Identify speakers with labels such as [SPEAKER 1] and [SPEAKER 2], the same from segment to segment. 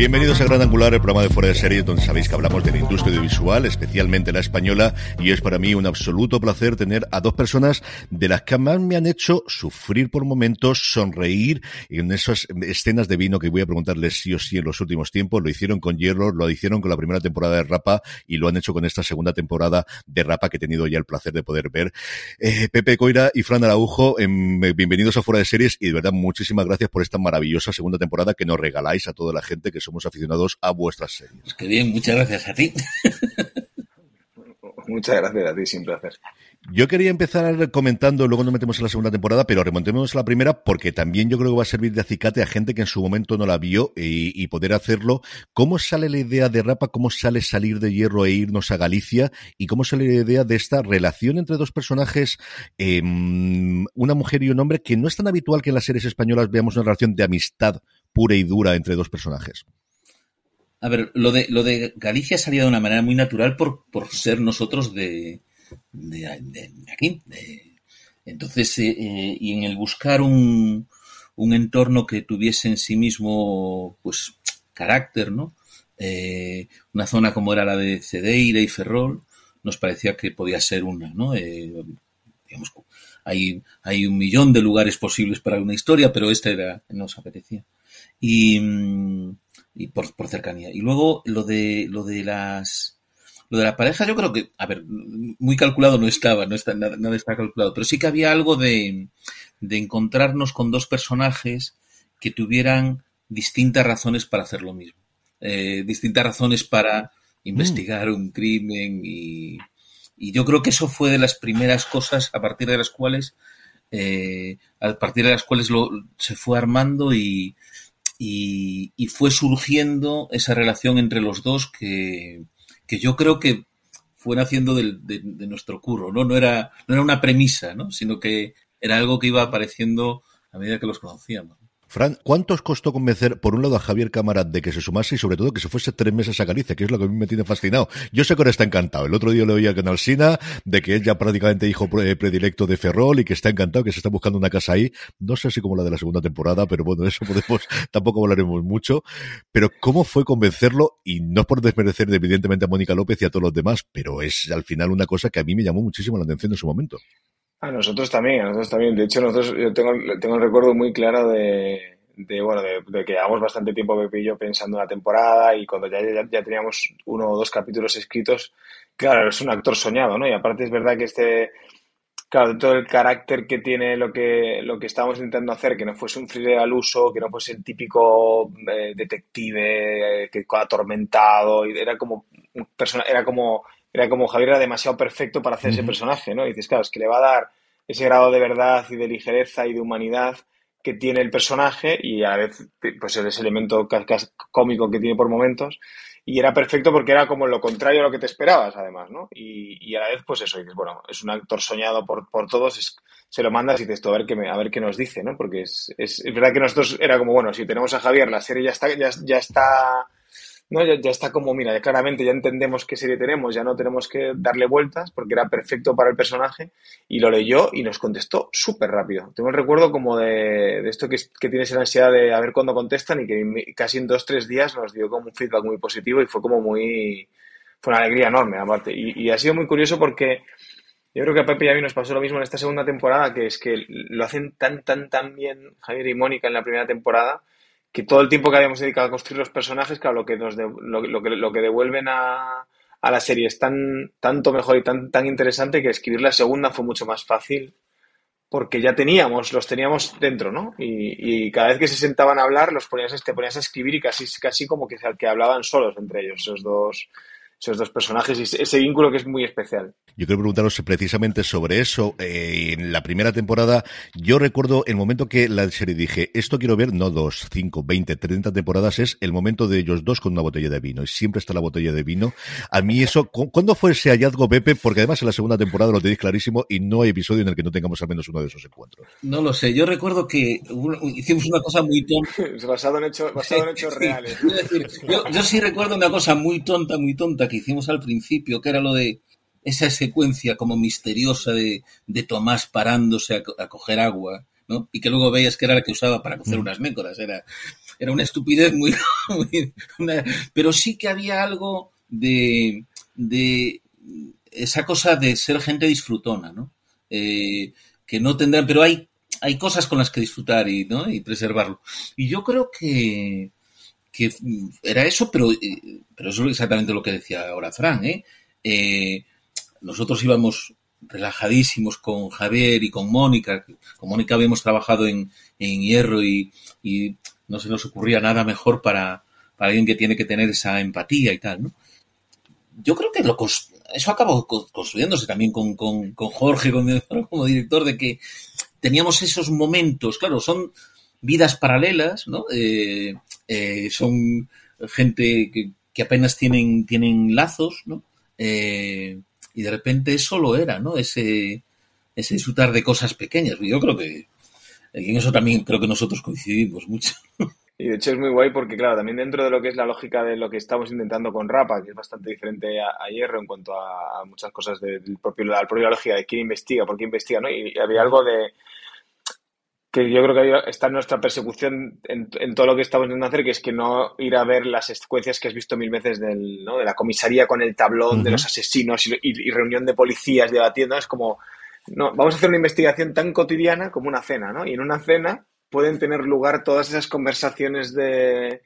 [SPEAKER 1] Bienvenidos a Gran Angular, el programa de Fuera de Series, donde sabéis que hablamos de la industria audiovisual, especialmente la española, y es para mí un absoluto placer tener a dos personas de las que más me han hecho sufrir por momentos, sonreír, en esas escenas de vino que voy a preguntarles sí o sí en los últimos tiempos. Lo hicieron con Hierro, lo hicieron con la primera temporada de Rapa, y lo han hecho con esta segunda temporada de Rapa que he tenido ya el placer de poder ver. Eh, Pepe Coira y Fran Araujo, em, bienvenidos a Fuera de Series, y de verdad muchísimas gracias por esta maravillosa segunda temporada que nos regaláis a toda la gente que somos aficionados a vuestras series.
[SPEAKER 2] Pues qué bien, muchas gracias a ti.
[SPEAKER 3] Muchas gracias a ti, sin placer.
[SPEAKER 1] Yo quería empezar comentando, luego nos metemos en la segunda temporada, pero remontemos a la primera porque también yo creo que va a servir de acicate a gente que en su momento no la vio y, y, poder hacerlo. ¿Cómo sale la idea de Rapa? ¿Cómo sale salir de hierro e irnos a Galicia? ¿Y cómo sale la idea de esta relación entre dos personajes, eh, una mujer y un hombre, que no es tan habitual que en las series españolas veamos una relación de amistad pura y dura entre dos personajes?
[SPEAKER 2] A ver, lo de, lo de Galicia salía de una manera muy natural por, por ser nosotros de, de, de, de aquí. entonces, eh, eh, y en el buscar un, un, entorno que tuviese en sí mismo, pues, carácter, ¿no? Eh, una zona como era la de Cedeira y Ferrol, nos parecía que podía ser una, ¿no? digamos, hay, hay un millón de lugares posibles para una historia, pero esta era, nos apetecía. Y, y por, por, cercanía. Y luego lo de lo de las lo de la pareja, yo creo que, a ver, muy calculado no estaba, no está, nada, nada está calculado, pero sí que había algo de, de encontrarnos con dos personajes que tuvieran distintas razones para hacer lo mismo. Eh, distintas razones para investigar mm. un crimen y, y, yo creo que eso fue de las primeras cosas a partir de las cuales eh, a partir de las cuales lo, se fue armando y, y, fue surgiendo esa relación entre los dos que, que yo creo que fue naciendo de, de, de, nuestro curro, ¿no? No era, no era una premisa, ¿no? Sino que era algo que iba apareciendo a medida que los conocíamos.
[SPEAKER 1] Fran, ¿cuánto os costó convencer, por un lado, a Javier Cámara de que se sumase y, sobre todo, que se fuese tres meses a Galicia, que es lo que a mí me tiene fascinado? Yo sé que ahora está encantado. El otro día le oí a Canal Sina de que es ya prácticamente hijo predilecto de Ferrol y que está encantado, que se está buscando una casa ahí. No sé si como la de la segunda temporada, pero bueno, eso podemos, tampoco hablaremos mucho. Pero ¿cómo fue convencerlo? Y no es por desmerecer, evidentemente, a Mónica López y a todos los demás, pero es al final una cosa que a mí me llamó muchísimo la atención en su momento.
[SPEAKER 3] A nosotros también, a nosotros también. De hecho, nosotros, yo tengo, tengo un recuerdo muy claro de, de bueno, de, que llevamos bastante tiempo Pepe y yo pensando en la temporada y cuando ya, ya, ya, teníamos uno o dos capítulos escritos, claro, es un actor soñado, ¿no? Y aparte es verdad que este, claro, todo el carácter que tiene lo que, lo que estábamos intentando hacer, que no fuese un thriller al uso, que no fuese el típico eh, detective eh, que atormentado, y era como, persona, era como, era como Javier era demasiado perfecto para hacer ese personaje, ¿no? Y dices, claro, es que le va a dar ese grado de verdad y de ligereza y de humanidad que tiene el personaje y a la vez pues ese elemento cómico que tiene por momentos y era perfecto porque era como lo contrario a lo que te esperabas además, ¿no? Y, y a la vez pues eso, dices, bueno, es un actor soñado por, por todos, es, se lo mandas y dices, a ver qué, me, a ver qué nos dice, ¿no? Porque es, es, es, verdad que nosotros era como, bueno, si tenemos a Javier, la serie ya está, ya, ya está ¿no? Ya, ya, está como, mira, ya claramente ya entendemos qué serie tenemos, ya no tenemos que darle vueltas porque era perfecto para el personaje y lo leyó y nos contestó súper rápido. Tengo el recuerdo como de, de esto que, que, tienes la ansiedad de a ver cuándo contestan y que casi en dos, tres días nos dio como un feedback muy positivo y fue como muy, fue una alegría enorme aparte. Y, y ha sido muy curioso porque yo creo que a Pepe y a mí nos pasó lo mismo en esta segunda temporada, que es que lo hacen tan, tan, tan bien Javier y Mónica en la primera temporada que todo el tiempo que habíamos dedicado a construir los personajes, claro, lo que nos lo, que, lo que devuelven a, a, la serie es tan, tanto mejor y tan, tan interesante que escribir la segunda fue mucho más fácil porque ya teníamos, los teníamos dentro, ¿no? Y, y cada vez que se sentaban a hablar, los ponías, te ponías a escribir y casi, casi como que, que hablaban solos entre ellos, esos dos, esos dos personajes y ese vínculo que es muy especial.
[SPEAKER 1] Yo quiero preguntaros precisamente sobre eso. Eh, en la primera temporada, yo recuerdo el momento que la serie dije, esto quiero ver, no dos, cinco, veinte, treinta temporadas, es el momento de ellos dos con una botella de vino. Y siempre está la botella de vino. A mí eso, ¿cuándo fue ese hallazgo, Pepe? Porque además en la segunda temporada lo tenéis clarísimo y no hay episodio en el que no tengamos al menos uno de esos encuentros.
[SPEAKER 2] No lo sé. Yo recuerdo que hicimos una cosa muy
[SPEAKER 3] tonta. basado en, hecho, basado en hechos sí, reales.
[SPEAKER 2] Decir, yo, yo sí recuerdo una cosa muy tonta, muy tonta que hicimos al principio, que era lo de esa secuencia como misteriosa de, de Tomás parándose a, coger agua, ¿no? Y que luego veías que era la que usaba para cocer mm. unas mécoras. Era, era una estupidez muy... pero sí que había algo de, de esa cosa de ser gente disfrutona, ¿no? Eh, que no tendrán, pero hay, hay cosas con las que disfrutar y, ¿no? y preservarlo. Y yo creo que, que era eso, pero, eh, pero eso es exactamente lo que decía ahora Fran, ¿eh? eh nosotros íbamos relajadísimos con Javier y con Mónica. Con Mónica habíamos trabajado en, en Hierro y, y, no se nos ocurría nada mejor para, para, alguien que tiene que tener esa empatía y tal, ¿no? Yo creo que lo, eso acabó construyéndose también con, con, con Jorge como director, de que teníamos esos momentos, claro, son vidas paralelas, ¿no? Eh, eh, son gente que, que, apenas tienen, tienen lazos, ¿no? Eh, y de repente eso lo era, ¿no? Ese, ese disfrutar de cosas pequeñas. Yo creo que en eso también creo que nosotros coincidimos mucho.
[SPEAKER 3] Y de hecho es muy guay porque, claro, también dentro de lo que es la lógica de lo que estamos intentando con Rapa, que es bastante diferente a, Hierro en cuanto a, muchas cosas del propio, la propia lógica de quién investiga, por qué investiga, ¿no? Y, había algo de que yo creo que está nuestra persecución en, todo lo que estamos intentando hacer, que es que no ir a ver las secuencias que has visto mil veces del, ¿no? de la comisaría con el tablón, de los asesinos y, y, reunión de policías debatiendo, es como, no, vamos a hacer una investigación tan cotidiana como una cena, ¿no? Y en una cena pueden tener lugar todas esas conversaciones de,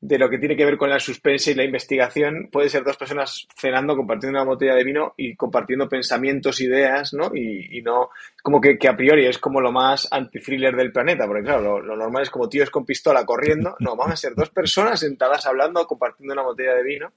[SPEAKER 3] de lo que tiene que ver con la suspense y la investigación. Puede ser dos personas cenando, compartiendo una botella de vino y compartiendo pensamientos, ideas, ¿no? Y, no, como que, a priori es como lo más anti-thriller del planeta, porque claro, lo, normal es como tíos con pistola corriendo. No, van a ser dos personas sentadas hablando, compartiendo una botella de vino.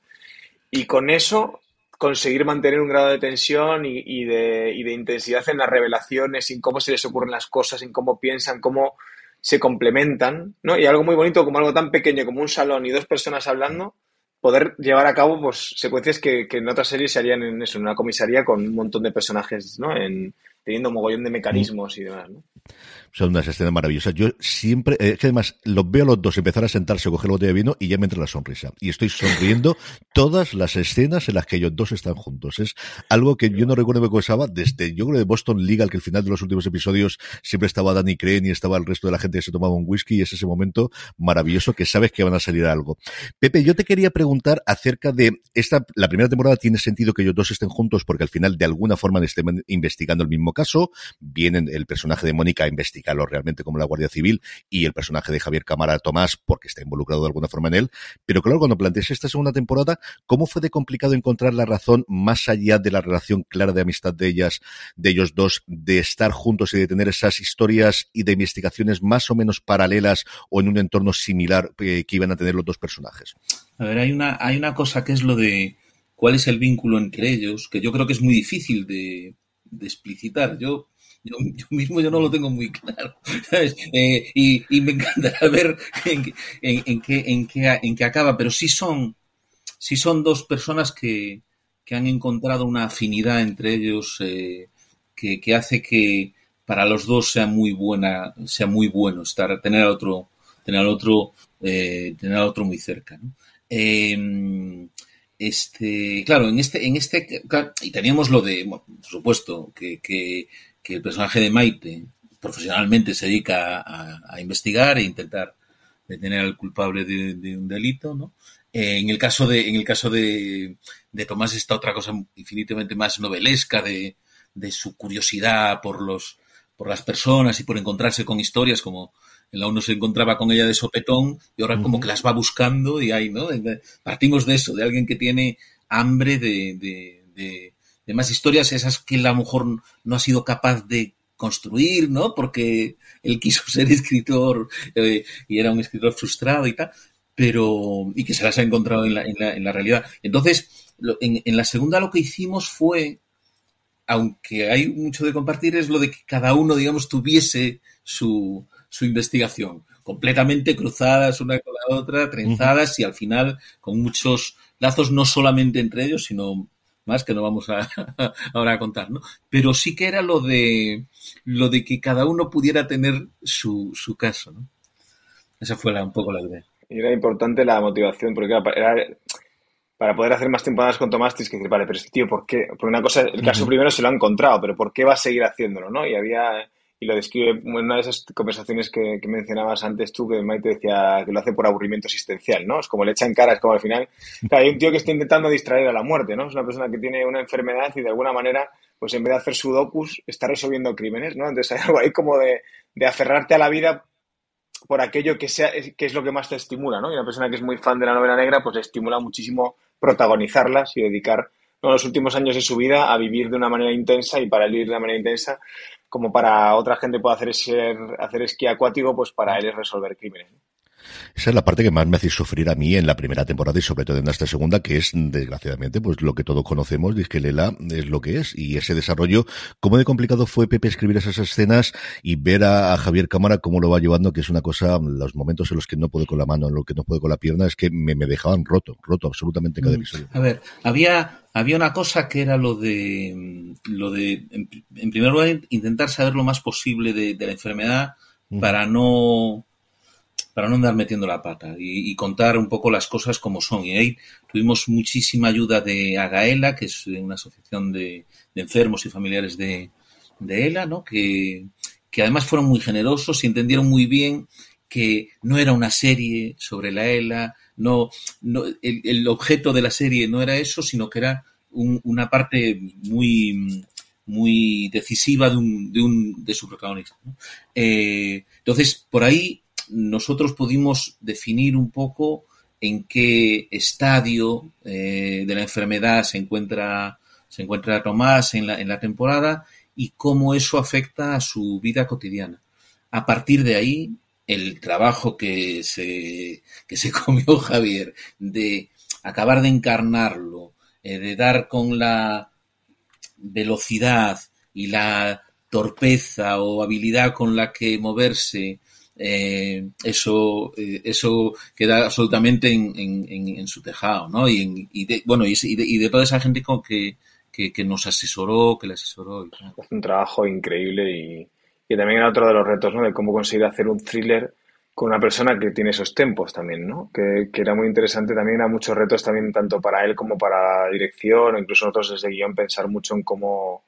[SPEAKER 3] Y con eso conseguir mantener un grado de tensión y, de, y, de, intensidad en las revelaciones, en cómo se les ocurren las cosas, en cómo piensan, cómo se complementan, ¿no? Y algo muy bonito como algo tan pequeño como un salón y dos personas hablando, poder llevar a cabo pues secuencias que, que en otras series se harían en eso, en una comisaría con un montón de personajes, ¿no? En, teniendo un mogollón de mecanismos y demás, ¿no?
[SPEAKER 1] Son unas escenas maravillosas. Yo siempre, eh, es que además los veo a los dos empezar a sentarse, coger el bote de vino y ya me entra la sonrisa. Y estoy sonriendo todas las escenas en las que ellos dos están juntos. Es algo que yo no recuerdo que pasaba desde, yo creo, de Boston Legal, que al final de los últimos episodios siempre estaba Danny Crane y estaba el resto de la gente que se tomaba un whisky y es ese momento maravilloso que sabes que van a salir algo. Pepe, yo te quería preguntar acerca de esta, la primera temporada tiene sentido que ellos dos estén juntos porque al final de alguna forma estén investigando el mismo caso. Vienen el personaje de Mónica a investigar realmente como la Guardia Civil y el personaje de Javier Cámara Tomás porque está involucrado de alguna forma en él. Pero claro, cuando planteas esta segunda temporada, ¿cómo fue de complicado encontrar la razón más allá de la relación clara de amistad de ellas, de ellos dos, de estar juntos y de tener esas historias y de investigaciones más o menos paralelas o en un entorno similar eh, que iban a tener los dos personajes?
[SPEAKER 2] A ver, hay una, hay una cosa que es lo de cuál es el vínculo entre ellos, que yo creo que es muy difícil de explicitar. Yo yo, mismo yo no lo tengo muy claro, eh, y, me encantará ver en, qué, en, qué, en qué acaba, pero sí son, sí son dos personas que, que han encontrado una afinidad entre ellos eh, que, que, hace que para los dos sea muy buena, sea muy bueno estar, tener al otro, tener al otro, eh, tener al otro muy cerca. Em, este, claro, en este, en este, y teníamos lo de, por supuesto, que, que que el personaje de Maite profesionalmente se dedica a, investigar e intentar detener al culpable de, un delito, ¿no? Eh, en el caso de, en el caso de, de, Tomás está otra cosa infinitamente más novelesca de, de, su curiosidad por los, por las personas y por encontrarse con historias como en la uno se encontraba con ella de sopetón y ahora como que las va buscando y ahí, ¿no? Partimos de eso, de alguien que tiene hambre de, de de más historias, esas que la mujer no ha sido capaz de construir, ¿no? Porque él quiso ser escritor eh, y era un escritor frustrado y tal, pero y que se las ha encontrado en la, en la, realidad. Entonces, en, en, la segunda lo que hicimos fue, aunque hay mucho de compartir, es lo de que cada uno, digamos, tuviese su, su investigación, completamente cruzadas una con la otra, trenzadas y al final con muchos lazos no solamente entre ellos, sino más que no vamos a, ahora a contar, ¿no? Pero sí que era lo de lo de que cada uno pudiera tener su, su caso, ¿no? Esa fue la, un poco la idea.
[SPEAKER 3] Y era importante la motivación, porque era, para poder hacer más temporadas con Tomás tienes que decir, vale, pero este tío, ¿por qué? Porque una cosa, el caso primero se lo ha encontrado, pero ¿por qué va a seguir haciéndolo, no? Y había, y lo describe en una de esas conversaciones que, mencionabas antes tú, que Maite decía que lo hace por aburrimiento existencial, ¿no? Es como le echan cara, es como al final, hay un tío que está intentando distraer a la muerte, ¿no? Es una persona que tiene una enfermedad y de alguna manera, pues en vez de hacer sudokus, está resolviendo crímenes, ¿no? Entonces hay algo ahí como de, de aferrarte a la vida por aquello que, sea, que es lo que más te estimula, ¿no? Y una persona que es muy fan de la novela negra, pues estimula muchísimo protagonizarlas y dedicar los últimos años de su vida a vivir de una manera intensa y para vivir de una manera intensa, como para otra gente puede hacer, ser, hacer esquí acuático, pues para él es resolver crímenes.
[SPEAKER 1] Esa es la parte que más me hace sufrir a mí en la primera temporada y sobre todo en esta segunda, que es, desgraciadamente, pues lo que todos conocemos, es que Lela es lo que es. Y ese desarrollo, cómo de complicado fue Pepe escribir esas escenas y ver a, Javier Cámara cómo lo va llevando, que es una cosa, los momentos en los que no puede con la mano, en los que no puede con la pierna, es que me, dejaban roto, roto absolutamente cada mm. episodio.
[SPEAKER 2] A ver, había, había una cosa que era lo de, lo de, en, primer lugar, intentar saber lo más posible de, la enfermedad para no para no andar metiendo la pata y, contar un poco las cosas como son. Y ahí tuvimos muchísima ayuda de Agaela, que es una asociación de, enfermos y familiares de, ELA, ¿no? Que, además fueron muy generosos y entendieron muy bien que no era una serie sobre la ELA, no, no el, objeto de la serie no era eso, sino que era una parte muy muy decisiva de, un, de, un, de su protagonista. Eh, entonces, por ahí nosotros pudimos definir un poco en qué estadio eh, de la enfermedad se encuentra, se encuentra Tomás en la, en la temporada y cómo eso afecta a su vida cotidiana. A partir de ahí, el trabajo que se, que se comió Javier de acabar de encarnarlo, eh, de dar con la velocidad y la torpeza o habilidad con la que moverse eh, eso, eh, eso queda absolutamente en, en, su tejado, ¿no? Y, y de, bueno, y, de, y de toda esa gente con que, que, nos asesoró, que le asesoró. Y
[SPEAKER 3] un trabajo increíble y, y también era otro de los retos, ¿no? De cómo conseguir hacer un thriller con una persona que tiene esos tempos también, ¿no? Que, que, era muy interesante también, era muchos retos también tanto para él como para la dirección, o incluso nosotros desde guion pensar mucho en cómo,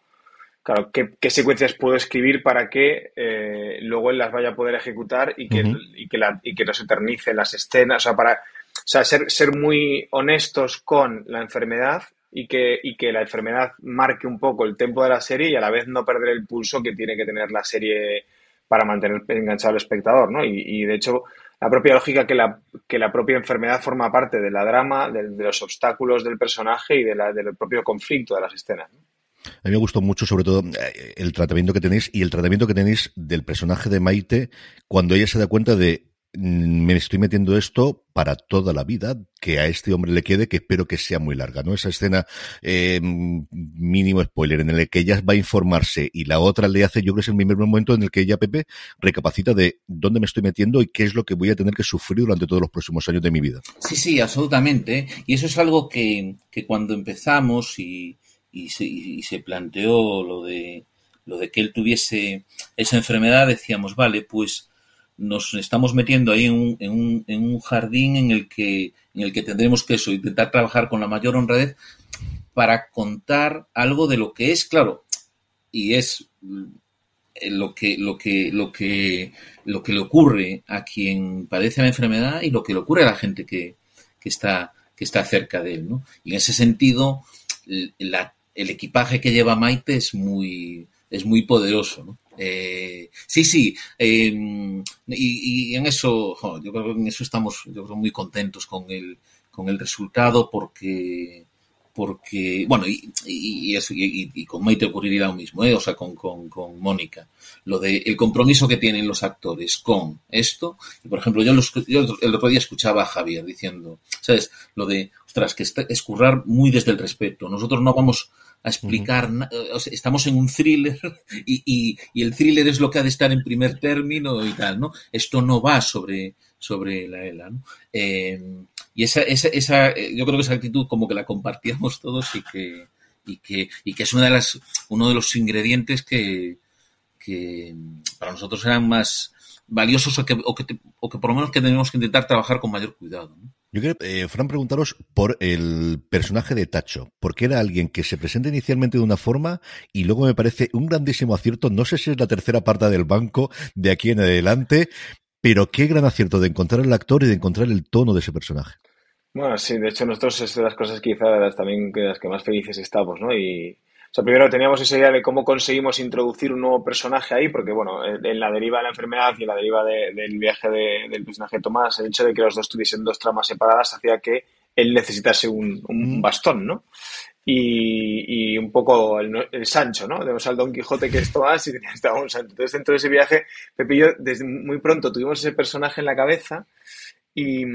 [SPEAKER 3] claro, qué, secuencias puedo escribir para que eh, luego él las vaya a poder ejecutar y que, y que, la, y que no se eternice las escenas, o sea, para o sea, ser, ser muy honestos con la enfermedad y que, y que la enfermedad marque un poco el tempo de la serie y a la vez no perder el pulso que tiene que tener la serie para mantener enganchado al espectador, ¿no? Y, y de hecho, la propia lógica que la, que la propia enfermedad forma parte de la drama, de, los obstáculos del personaje y de la, del propio conflicto de las escenas. ¿no?
[SPEAKER 1] A mí me gustó mucho, sobre todo, eh, el tratamiento que tenéis y el tratamiento que tenéis del personaje de Maite cuando ella se da cuenta de mm, me estoy metiendo esto para toda la vida, que a este hombre le quede, que espero que sea muy larga, ¿no? Esa escena, eh, mínimo spoiler, en el que ella va a informarse y la otra le hace, yo creo que es el primer momento en el que ella, Pepe, recapacita de dónde me estoy metiendo y qué es lo que voy a tener que sufrir durante todos los próximos años de mi vida.
[SPEAKER 2] Sí, sí, absolutamente. Y eso es algo que, que cuando empezamos y, y se, y se planteó lo de, lo de que él tuviese esa enfermedad, decíamos, vale, pues nos estamos metiendo ahí en un, en un, en un jardín en el que en el que tendremos que eso, intentar trabajar con la mayor honradez para contar algo de lo que es, claro, y es eh, lo que, lo que, lo que, lo que le ocurre a quien padece la enfermedad y lo que le ocurre a la gente que, que está, que está cerca de él, ¿no? Y en ese sentido, la el equipaje que lleva Maite es muy, es muy poderoso, ¿no? Eh, sí, sí, em, y, en eso, yo creo que en eso estamos yo creo, muy contentos con el, con el resultado porque, porque bueno, y, y, y, con Maite ocurriría lo mismo, ¿eh? o sea, con, con, Mónica, lo de el compromiso que tienen los actores con esto, y por ejemplo, yo, los, yo el otro día escuchaba a Javier diciendo, ¿sabes? Lo de, ostras, que es currar muy desde el respeto, nosotros no vamos a explicar, o sea, estamos en un thriller y, y, y, el thriller es lo que ha de estar en primer término y tal, ¿no? Esto no va sobre, sobre la ELA, ¿no? Eh, y esa, esa, esa, eh, yo creo que esa actitud como que la compartíamos todos y que, y que, y que es una de las, uno de los ingredientes que, que para nosotros eran más valiosos o que, o que, o que por lo menos que tenemos que intentar trabajar con mayor cuidado, ¿no?
[SPEAKER 1] Yo quiero, eh, Fran, preguntaros por el personaje de Tacho, porque era alguien que se presenta inicialmente de una forma y luego me parece un grandísimo acierto, no sé si es la tercera parte del banco de aquí en adelante, pero qué gran acierto de encontrar el actor y de encontrar el tono de ese personaje.
[SPEAKER 3] Bueno, sí, de hecho nosotros es de las cosas quizás también de las que más felices estamos, ¿no? Y, sea, primero teníamos esa idea de cómo conseguimos introducir un nuevo personaje ahí, porque bueno, en la deriva de la enfermedad y en la deriva del viaje del personaje de Tomás, el hecho de que los dos tuviesen dos tramas separadas hacía que él necesitase un, un bastón, ¿no? Y, y, un poco el, el, Sancho, ¿no? Tenemos al Don Quijote que es Tomás y estaba un Sancho. Entonces, dentro de ese viaje, Pepillo, desde muy pronto tuvimos ese personaje en la cabeza y,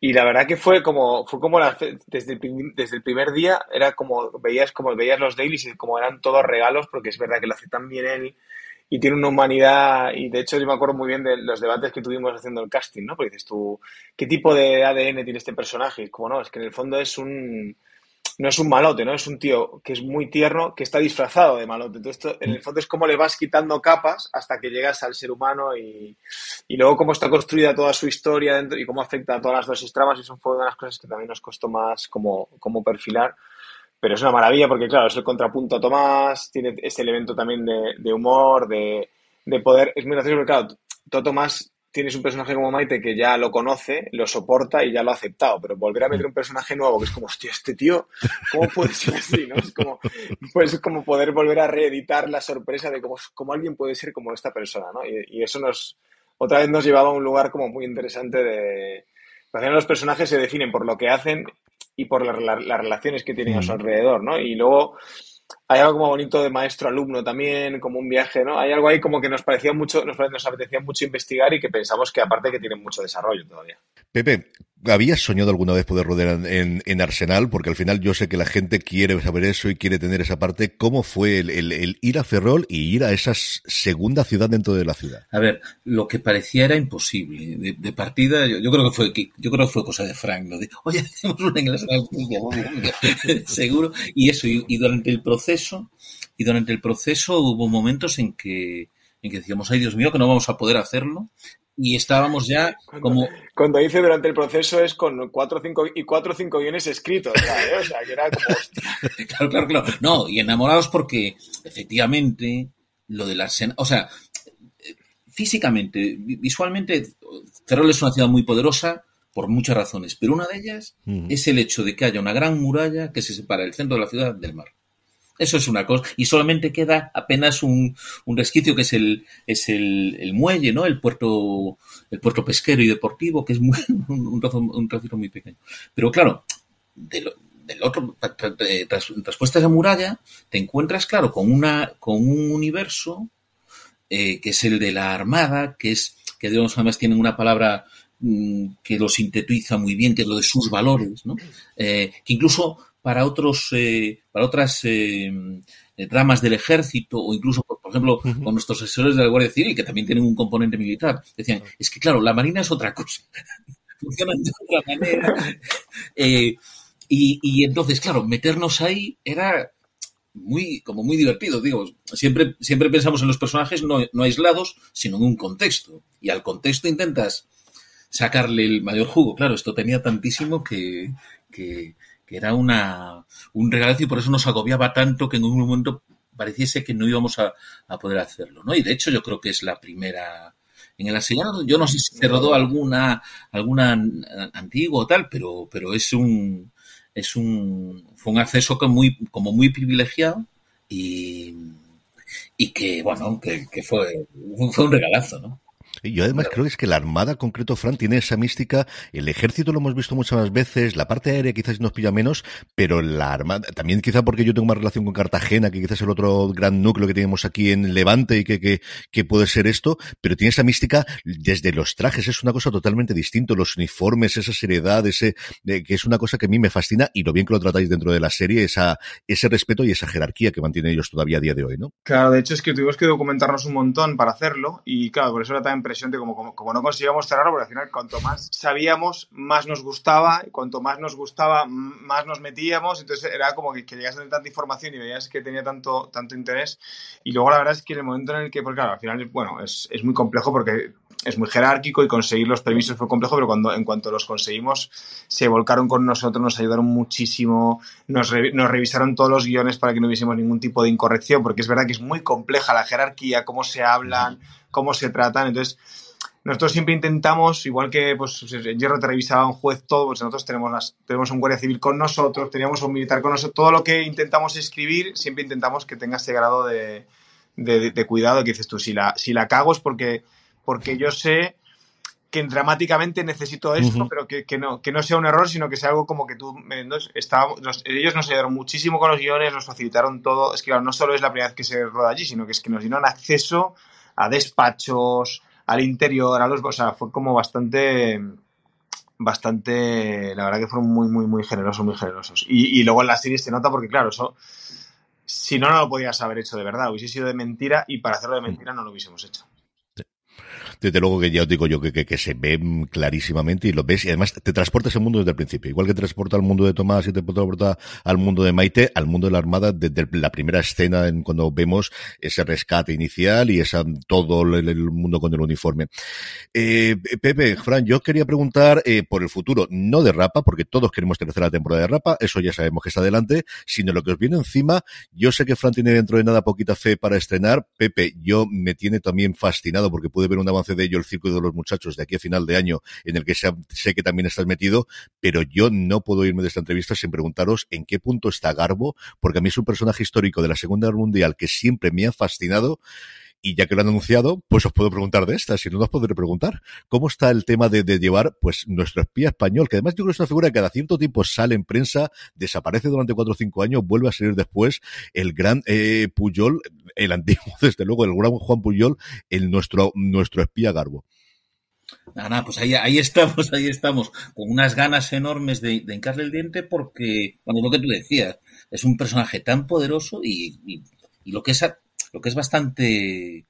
[SPEAKER 3] y, la verdad que fue como, fue como la, desde, el, desde el primer día, era como, veías como veías los dailies y como eran todos regalos, porque es verdad que lo hace tan bien él y tiene una humanidad, y de hecho yo me acuerdo muy bien de los debates que tuvimos haciendo el casting, ¿no? Porque dices tú, ¿qué tipo de ADN tiene este personaje? Y como no, es que en el fondo es un, no es un malote, ¿no? Es un tío que es muy tierno, que está disfrazado de malote. Entonces, en el fondo es como le vas quitando capas hasta que llegas al ser humano y, y luego cómo está construida toda su historia dentro y cómo afecta a todas las dos tramas. Eso fue una de las cosas que también nos costó más como, como perfilar. Pero es una maravilla porque, claro, es el contrapunto a Tomás, tiene este elemento también de, de humor, de, de poder. Es muy gracioso porque, claro, todo Tomás tienes un personaje como Maite que ya lo conoce, lo soporta y ya lo ha aceptado, pero volver a meter un personaje nuevo que es como, hostia, este tío, ¿cómo puede ser así? ¿no? Es como, pues como poder volver a reeditar la sorpresa de cómo, cómo alguien puede ser como esta persona, ¿no? Y, y, eso nos, otra vez nos llevaba a un lugar como muy interesante de... Los personajes se definen por lo que hacen y por la, la, las relaciones que tienen a su alrededor, ¿no? Y luego hay algo como bonito de maestro-alumno también, como un viaje, ¿no? Hay algo ahí como que nos parecía mucho, nos, nos apetecía mucho investigar y que pensamos que aparte que tiene mucho desarrollo todavía.
[SPEAKER 1] Pepe, ¿habías soñado alguna vez poder rodear en, en, Arsenal? Porque al final yo sé que la gente quiere saber eso y quiere tener esa parte. ¿Cómo fue el, ir a Ferrol y ir a esa segunda ciudad dentro de la ciudad?
[SPEAKER 2] A ver, lo que parecía era imposible. De, partida, yo, creo que fue yo creo que fue cosa de Frank, ¿no? De, oye, hacemos un inglés seguro. Y eso, y, y durante el proceso, y durante el proceso hubo momentos en que en que decíamos, ay Dios mío, que no vamos a poder hacerlo, y estábamos ya
[SPEAKER 3] cuando,
[SPEAKER 2] como...
[SPEAKER 3] Cuando dice durante el proceso es con cuatro o cinco, y cuatro o cinco guiones escritos, ¿sabes? O sea, que era como...
[SPEAKER 2] claro, claro, claro. No, y enamorados porque efectivamente lo de la escena... O sea, físicamente, visualmente, Ferrol es una ciudad muy poderosa por muchas razones, pero una de ellas mm. es el hecho de que haya una gran muralla que se separa el centro de la ciudad del mar. Eso es una cosa. Y solamente queda apenas un, un resquicio que es el, es el, el, muelle, ¿no? El puerto, el puerto pesquero y deportivo, que es muy, un, trocito muy pequeño. Pero claro, del otro, tras, tras a esa muralla, te encuentras, claro, con una, con un universo eh, que es el de la armada, que es, que digamos, además tienen una palabra mmm, que lo sintetiza muy bien, que es lo de sus valores, ¿no? Eh, que incluso para otros, eh, para otras eh, ramas del ejército o incluso, por, por ejemplo, uh -huh. con nuestros asesores de la Guardia Civil, que también tienen un componente militar. Decían, es que claro, la Marina es otra cosa. Funciona de otra manera. eh, y, y, entonces, claro, meternos ahí era muy, como muy divertido, digo, siempre, siempre pensamos en los personajes no, no aislados, sino en un contexto. Y al contexto intentas sacarle el mayor jugo. Claro, esto tenía tantísimo que, que, era una, un regalazo y por eso nos agobiaba tanto que en un momento pareciese que no íbamos a, a poder hacerlo, ¿no? Y de hecho yo creo que es la primera, en el asillado, yo no sé si se rodó alguna, alguna antigua o tal, pero, pero es un, es un, fue un acceso muy, como muy privilegiado y, y que, bueno, que, que fue, fue un regalazo, ¿no?
[SPEAKER 1] Yo además creo que es que la Armada, concreto, Fran, tiene esa mística. El ejército lo hemos visto muchas más veces, la parte aérea quizás nos pilla menos, pero la Armada, también quizá porque yo tengo más relación con Cartagena, que quizás es el otro gran núcleo que tenemos aquí en Levante y que, que, que puede ser esto, pero tiene esa mística desde los trajes, es una cosa totalmente distinta, los uniformes, esa seriedad, ese, eh, que es una cosa que a mí me fascina y lo bien que lo tratáis dentro de la serie, esa, ese respeto y esa jerarquía que mantienen ellos todavía a día de hoy, ¿no?
[SPEAKER 4] Claro, de hecho es que tuvimos que documentarnos un montón para hacerlo y claro, por eso era tan impresionante como, como, como, no conseguíamos cerrarlo, porque al final cuanto más sabíamos, más nos gustaba, cuanto más nos gustaba, más nos metíamos, entonces era como que, que llegas tanta información y veías que tenía tanto, tanto interés, y luego la verdad es que en el momento en el que, porque claro, al final, bueno, es, es muy complejo porque
[SPEAKER 3] es muy jerárquico y conseguir los permisos fue complejo, pero cuando en cuanto los conseguimos se volcaron con nosotros, nos ayudaron muchísimo, nos, revisaron todos los guiones para que no hubiésemos ningún tipo de incorrección, porque es verdad que es muy compleja la jerarquía, cómo se hablan, cómo se tratan, entonces nosotros siempre intentamos, igual que pues, en Hierro te revisaba un juez todo, pues nosotros tenemos, tenemos un guardia civil con nosotros, teníamos un militar con nosotros, todo lo que intentamos escribir, siempre intentamos que tenga ese grado de, de, cuidado que dices tú, si la, si la cago es porque, porque yo sé que dramáticamente necesito esto, pero que, que, no, que no sea un error, sino que sea algo como que tú... Estábamos, ellos nos ayudaron muchísimo con los guiones, nos facilitaron todo. Es que claro, no solo es la primera vez que se roda allí, sino que es que nos dieron acceso a despachos, al interior, a los... O sea, fue como bastante bastante, la verdad que fueron muy, muy, muy generosos, muy generosos. Y, y luego en la serie se nota porque, claro, eso, si no, no lo podías haber hecho de verdad, hubiese sido de mentira y para hacerlo de mentira no lo hubiésemos hecho
[SPEAKER 1] desde luego que ya os digo yo que, que, se ve clarísimamente y lo ves y además te transportas el mundo desde el principio. Igual que transporta al mundo de Tomás y te transporta al mundo de Maite, al mundo de la Armada desde la primera escena en cuando vemos ese rescate inicial y esa, todo el, mundo con el uniforme. Eh, Pepe, Fran, yo quería preguntar eh, por el futuro, no de Rapa, porque todos queremos tercera temporada de Rapa, eso ya sabemos que está adelante, sino lo que os viene encima. Yo sé que Fran tiene dentro de nada poquita fe para estrenar. Pepe, yo me tiene también fascinado porque pude ver un avance de ello el Círculo de los Muchachos de aquí a final de año, en el que sé que también estás metido, pero yo no puedo irme de esta entrevista sin preguntaros en qué punto está Garbo, porque a mí es un personaje histórico de la Segunda Guerra Mundial que siempre me ha fascinado y ya que lo han anunciado, pues os puedo preguntar de esta, si no, os podré preguntar. ¿Cómo está el tema de, llevar, pues, nuestro espía español? Que además yo creo que es una figura que cada cierto tiempo sale en prensa, desaparece durante cuatro o cinco años, vuelve a salir después. El gran eh, Puyol, el antiguo, desde luego, el gran Juan Puyol, el nuestro, nuestro espía Garbo.
[SPEAKER 2] Nada, nada, pues ahí, ahí estamos, ahí estamos, con unas ganas enormes de, hincarle el diente porque, bueno, lo que tú decías, es un personaje tan poderoso y lo que es lo que es bastante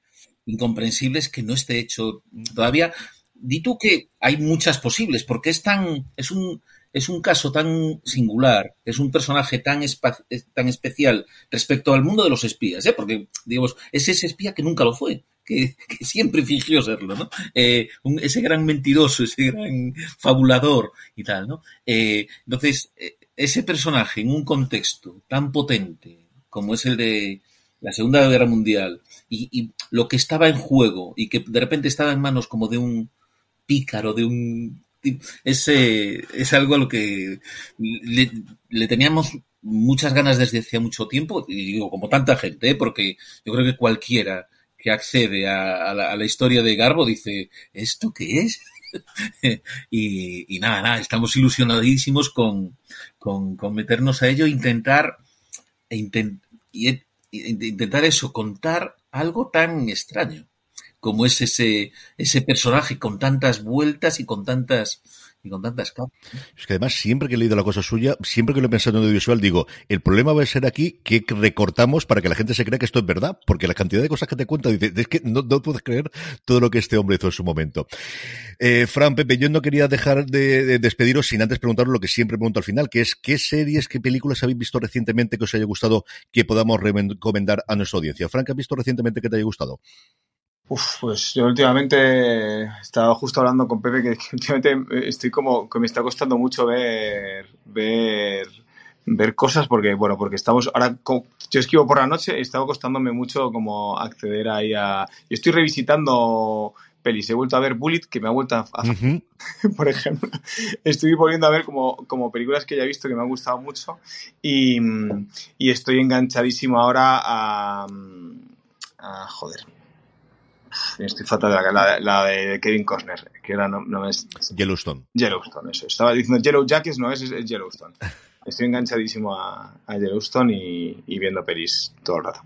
[SPEAKER 2] incomprensible es que no esté hecho todavía. Di tú que hay muchas posibles, porque es tan, es un, es un caso tan singular, es un personaje tan, tan especial respecto al mundo de los espías, ¿eh? porque, digamos, es ese espía que nunca lo fue, que, siempre fingió serlo, ¿no? Eh, ese gran mentiroso, ese gran fabulador y tal, ¿no? Eh, entonces, eh, ese personaje en un contexto tan potente como es el de, la Segunda Guerra Mundial y, lo que estaba en juego y que de repente estaba en manos como de un pícaro, de un... Ese es algo a lo que le, teníamos muchas ganas desde hacía mucho tiempo, y digo, como tanta gente, ¿eh? porque yo creo que cualquiera que accede a, la, historia de Garbo dice, ¿esto qué es? y, nada, nada, estamos ilusionadísimos con, con, meternos a ello, intentar, e intent, intentar eso, contar algo tan extraño como es ese, ese personaje con tantas vueltas y con tantas y con tantas.
[SPEAKER 1] Es que además, siempre que he leído la cosa suya, siempre que lo he pensado en audiovisual, digo, el problema va a ser aquí que recortamos para que la gente se crea que esto es verdad, porque la cantidad de cosas que te cuenta, dice, es que no, no puedes creer todo lo que este hombre hizo en su momento. Eh, Fran, Pepe, yo no quería dejar de, despediros sin antes preguntaros lo que siempre pregunto al final, que es, ¿qué series, qué películas habéis visto recientemente que os haya gustado que podamos recomendar a nuestra audiencia? Fran, ¿qué has visto recientemente que te haya gustado?
[SPEAKER 3] Uf, pues yo últimamente estaba justo hablando con Pepe que, últimamente estoy como que me está costando mucho ver ver ver cosas porque bueno porque estamos ahora yo esquivo por la noche y estaba costándome mucho como acceder ahí a y estoy revisitando pelis. He vuelto a ver Bullet que me ha vuelto a, por ejemplo estoy volviendo a ver como, como películas que ya he visto que me han gustado mucho y, y estoy enganchadísimo ahora a, a joder Estoy fatal de la, la, de Kevin Costner, que era, no, no, es...
[SPEAKER 1] Yellowstone.
[SPEAKER 3] Yellowstone, eso. Estaba diciendo Yellow Jackets, no es, es Yellowstone. Estoy enganchadísimo a, a Yellowstone y, y, viendo pelis todo el rato.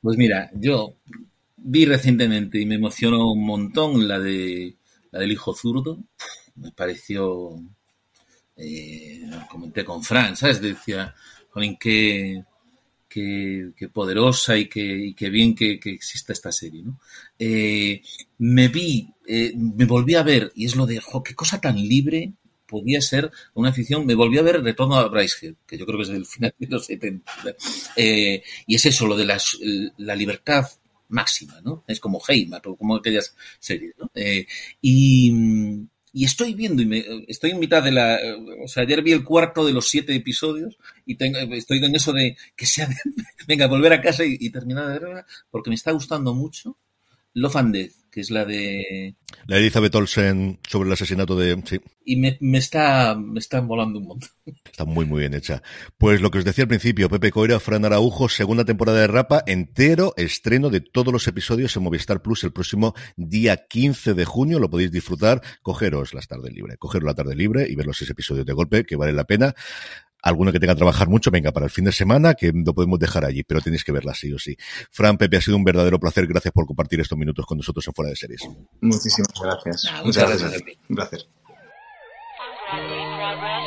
[SPEAKER 2] Pues mira, yo vi recientemente y me emocionó un montón la de la del hijo zurdo. Me pareció, eh, comenté con Fran, ¿sabes? Decía, Jolín, qué, qué, poderosa y qué, y bien que, que, exista esta serie. ¿no? Eh, me vi, eh, me volví a ver, y es lo de, jo, qué cosa tan libre podía ser una ficción. Me volví a ver Retorno a Brycehead, que yo creo que es del final de los 70. Eh, y es eso, lo de las, la libertad máxima, ¿no? Es como Heima, como aquellas series, ¿no? Y, y estoy viendo, y me, estoy en mitad de la. O sea, ayer vi el cuarto de los siete episodios y tengo, estoy en eso de que sea. venga, volver a casa y, y terminar de verla, porque me está gustando mucho. Love and Death, que es la de...
[SPEAKER 1] La de Elizabeth Olsen sobre el asesinato de... Sí.
[SPEAKER 2] Y me, me está me está volando un montón.
[SPEAKER 1] Está muy, muy bien hecha. Pues lo que os decía al principio, Pepe Coira, Fran Araujo, segunda temporada de Rapa, entero estreno de todos los episodios en Movistar Plus el próximo día 15 de junio. Lo podéis disfrutar. Cogeros las tardes libre. Cogeros la tarde libre y ver los seis episodios de golpe, que vale la pena alguno que tenga que trabajar mucho, venga, para el fin de semana, que lo podemos dejar allí, pero tenéis que verla sí o sí. Fran, Pepe, ha sido un verdadero placer. Gracias por compartir estos minutos con nosotros en Fuera de Series.
[SPEAKER 4] Muchísimas gracias.
[SPEAKER 2] Muchas, muchas gracias.
[SPEAKER 4] gracias. gracias.